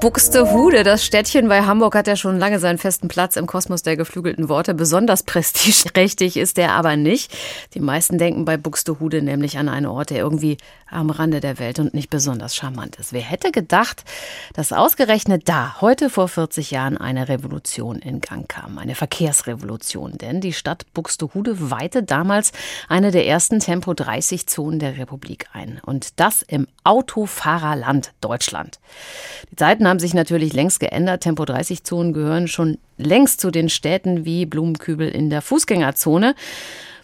Buxtehude, das Städtchen bei Hamburg, hat ja schon lange seinen festen Platz im Kosmos der geflügelten Worte. Besonders prestigeträchtig ist der aber nicht. Die meisten denken bei Buxtehude nämlich an einen Ort, der irgendwie am Rande der Welt und nicht besonders charmant ist. Wer hätte gedacht, dass ausgerechnet da heute vor 40 Jahren eine Revolution in Gang kam, eine Verkehrsrevolution, denn die Stadt Buxtehude weihte damals eine der ersten Tempo 30 Zonen der Republik ein und das im Autofahrerland Deutschland. Die Zeiten haben sich natürlich längst geändert. Tempo 30 Zonen gehören schon längst zu den Städten wie Blumenkübel in der Fußgängerzone.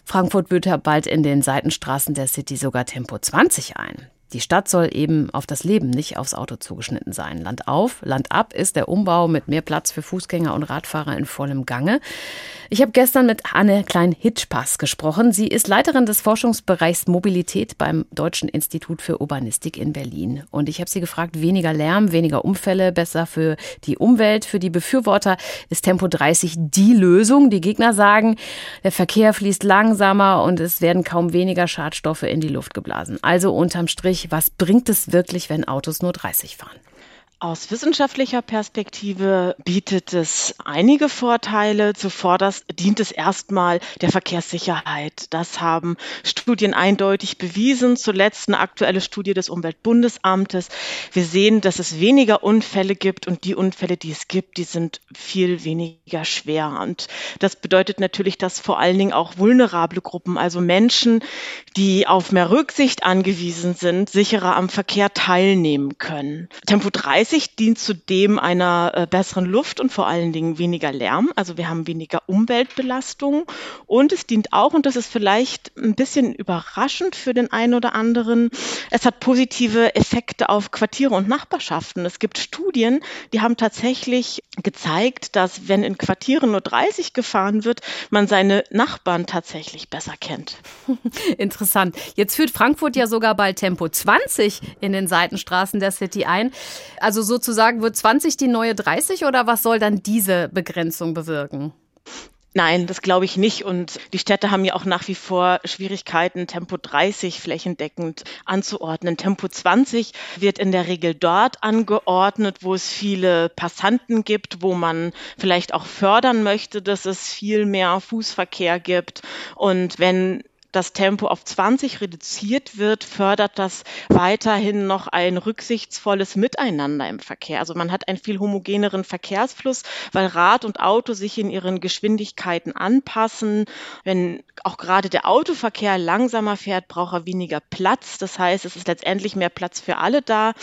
Frankfurt führt ja bald in den Seitenstraßen der City sogar Tempo 20 ein. Die Stadt soll eben auf das Leben, nicht aufs Auto zugeschnitten sein. Land auf, Land ab ist der Umbau mit mehr Platz für Fußgänger und Radfahrer in vollem Gange. Ich habe gestern mit Anne Klein-Hitschpass gesprochen. Sie ist Leiterin des Forschungsbereichs Mobilität beim Deutschen Institut für Urbanistik in Berlin. Und ich habe sie gefragt, weniger Lärm, weniger Unfälle, besser für die Umwelt. Für die Befürworter ist Tempo 30 die Lösung. Die Gegner sagen, der Verkehr fließt langsamer und es werden kaum weniger Schadstoffe in die Luft geblasen. Also unterm Strich, was bringt es wirklich, wenn Autos nur 30 fahren? Aus wissenschaftlicher Perspektive bietet es einige Vorteile. Zuvorderst dient es erstmal der Verkehrssicherheit. Das haben Studien eindeutig bewiesen. Zuletzt eine aktuelle Studie des Umweltbundesamtes. Wir sehen, dass es weniger Unfälle gibt und die Unfälle, die es gibt, die sind viel weniger schwer. Und das bedeutet natürlich, dass vor allen Dingen auch vulnerable Gruppen, also Menschen, die auf mehr Rücksicht angewiesen sind, sicherer am Verkehr teilnehmen können. Tempo 30 30 dient zudem einer äh, besseren Luft und vor allen Dingen weniger Lärm. Also wir haben weniger Umweltbelastung. Und es dient auch, und das ist vielleicht ein bisschen überraschend für den einen oder anderen, es hat positive Effekte auf Quartiere und Nachbarschaften. Es gibt Studien, die haben tatsächlich gezeigt, dass wenn in Quartieren nur 30 gefahren wird, man seine Nachbarn tatsächlich besser kennt. Interessant. Jetzt führt Frankfurt ja sogar bald Tempo 20 in den Seitenstraßen der City ein. Also also sozusagen wird 20 die neue 30 oder was soll dann diese Begrenzung bewirken? Nein, das glaube ich nicht. Und die Städte haben ja auch nach wie vor Schwierigkeiten, Tempo 30 flächendeckend anzuordnen. Tempo 20 wird in der Regel dort angeordnet, wo es viele Passanten gibt, wo man vielleicht auch fördern möchte, dass es viel mehr Fußverkehr gibt. Und wenn das Tempo auf 20 reduziert wird, fördert das weiterhin noch ein rücksichtsvolles Miteinander im Verkehr. Also man hat einen viel homogeneren Verkehrsfluss, weil Rad und Auto sich in ihren Geschwindigkeiten anpassen. Wenn auch gerade der Autoverkehr langsamer fährt, braucht er weniger Platz. Das heißt, es ist letztendlich mehr Platz für alle da.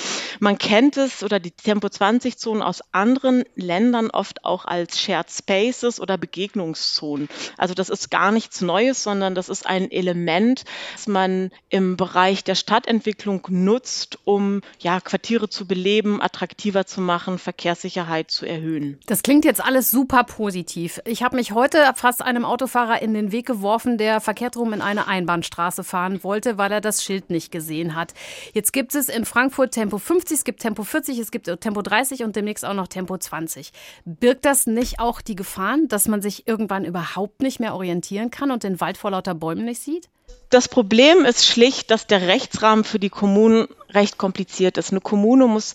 Man kennt es oder die Tempo 20 Zonen aus anderen Ländern oft auch als Shared Spaces oder Begegnungszonen. Also das ist gar nichts Neues, sondern das ist ein Element, das man im Bereich der Stadtentwicklung nutzt, um ja, Quartiere zu beleben, attraktiver zu machen, Verkehrssicherheit zu erhöhen. Das klingt jetzt alles super positiv. Ich habe mich heute fast einem Autofahrer in den Weg geworfen, der verkehrt rum in eine Einbahnstraße fahren wollte, weil er das Schild nicht gesehen hat. Jetzt gibt es in Frankfurt Tempo 50, es gibt Tempo 40, es gibt Tempo 30 und demnächst auch noch Tempo 20. Birgt das nicht auch die Gefahren, dass man sich irgendwann überhaupt nicht mehr orientieren kann und den Wald vor lauter Bäumen nicht sieht? sieht? Das Problem ist schlicht, dass der Rechtsrahmen für die Kommunen recht kompliziert ist. Eine Kommune muss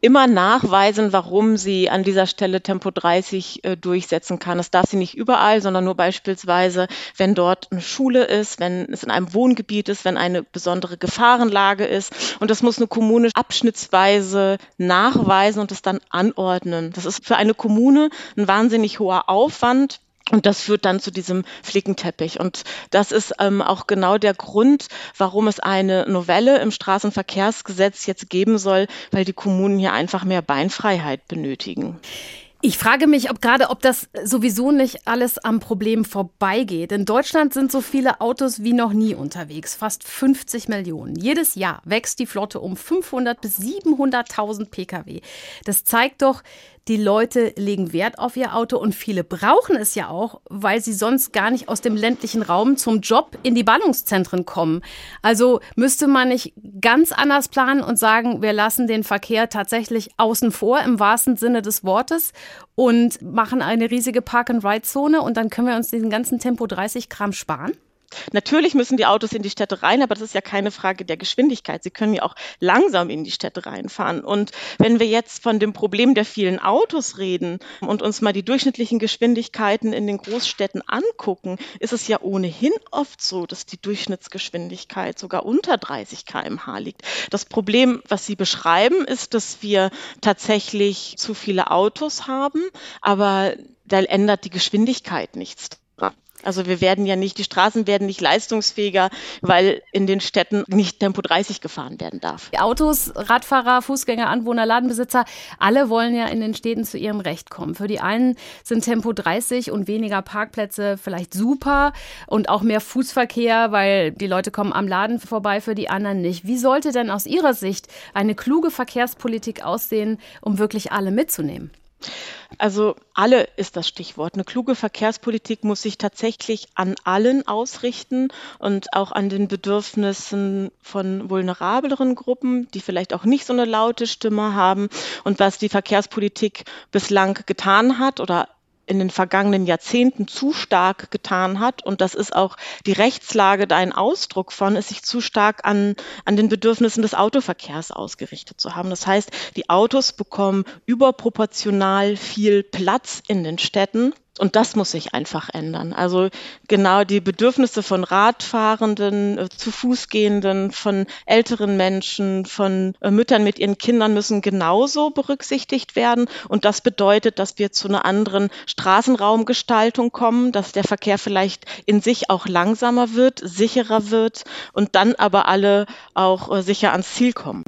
immer nachweisen, warum sie an dieser Stelle Tempo 30 äh, durchsetzen kann. Das darf sie nicht überall, sondern nur beispielsweise, wenn dort eine Schule ist, wenn es in einem Wohngebiet ist, wenn eine besondere Gefahrenlage ist. Und das muss eine Kommune abschnittsweise nachweisen und es dann anordnen. Das ist für eine Kommune ein wahnsinnig hoher Aufwand, und das führt dann zu diesem Flickenteppich. Und das ist ähm, auch genau der Grund, warum es eine Novelle im Straßenverkehrsgesetz jetzt geben soll, weil die Kommunen hier einfach mehr Beinfreiheit benötigen. Ich frage mich, ob gerade, ob das sowieso nicht alles am Problem vorbeigeht. In Deutschland sind so viele Autos wie noch nie unterwegs, fast 50 Millionen. Jedes Jahr wächst die Flotte um 500 bis 700.000 Pkw. Das zeigt doch, die Leute legen Wert auf ihr Auto und viele brauchen es ja auch, weil sie sonst gar nicht aus dem ländlichen Raum zum Job in die Ballungszentren kommen. Also müsste man nicht ganz anders planen und sagen, wir lassen den Verkehr tatsächlich außen vor im wahrsten Sinne des Wortes und machen eine riesige Park-and-Ride-Zone und dann können wir uns diesen ganzen Tempo 30 Kram sparen? Natürlich müssen die Autos in die Städte rein, aber das ist ja keine Frage der Geschwindigkeit. Sie können ja auch langsam in die Städte reinfahren. Und wenn wir jetzt von dem Problem der vielen Autos reden und uns mal die durchschnittlichen Geschwindigkeiten in den Großstädten angucken, ist es ja ohnehin oft so, dass die Durchschnittsgeschwindigkeit sogar unter 30 km/h liegt. Das Problem, was Sie beschreiben, ist, dass wir tatsächlich zu viele Autos haben, aber da ändert die Geschwindigkeit nichts also wir werden ja nicht, die Straßen werden nicht leistungsfähiger, weil in den Städten nicht Tempo 30 gefahren werden darf. Autos, Radfahrer, Fußgänger, Anwohner, Ladenbesitzer, alle wollen ja in den Städten zu ihrem Recht kommen. Für die einen sind Tempo 30 und weniger Parkplätze vielleicht super und auch mehr Fußverkehr, weil die Leute kommen am Laden vorbei, für die anderen nicht. Wie sollte denn aus Ihrer Sicht eine kluge Verkehrspolitik aussehen, um wirklich alle mitzunehmen? Also alle ist das Stichwort. Eine kluge Verkehrspolitik muss sich tatsächlich an allen ausrichten und auch an den Bedürfnissen von vulnerableren Gruppen, die vielleicht auch nicht so eine laute Stimme haben. Und was die Verkehrspolitik bislang getan hat oder in den vergangenen Jahrzehnten zu stark getan hat. Und das ist auch die Rechtslage da ein Ausdruck von, ist sich zu stark an, an den Bedürfnissen des Autoverkehrs ausgerichtet zu haben. Das heißt, die Autos bekommen überproportional viel Platz in den Städten und das muss sich einfach ändern. Also genau die Bedürfnisse von Radfahrenden, äh, zu Fußgehenden, von älteren Menschen, von äh, Müttern mit ihren Kindern müssen genauso berücksichtigt werden. Und das bedeutet, dass wir zu einer anderen Straßenraumgestaltung kommen, dass der Verkehr vielleicht in sich auch langsamer wird, sicherer wird und dann aber alle auch äh, sicher ans Ziel kommen.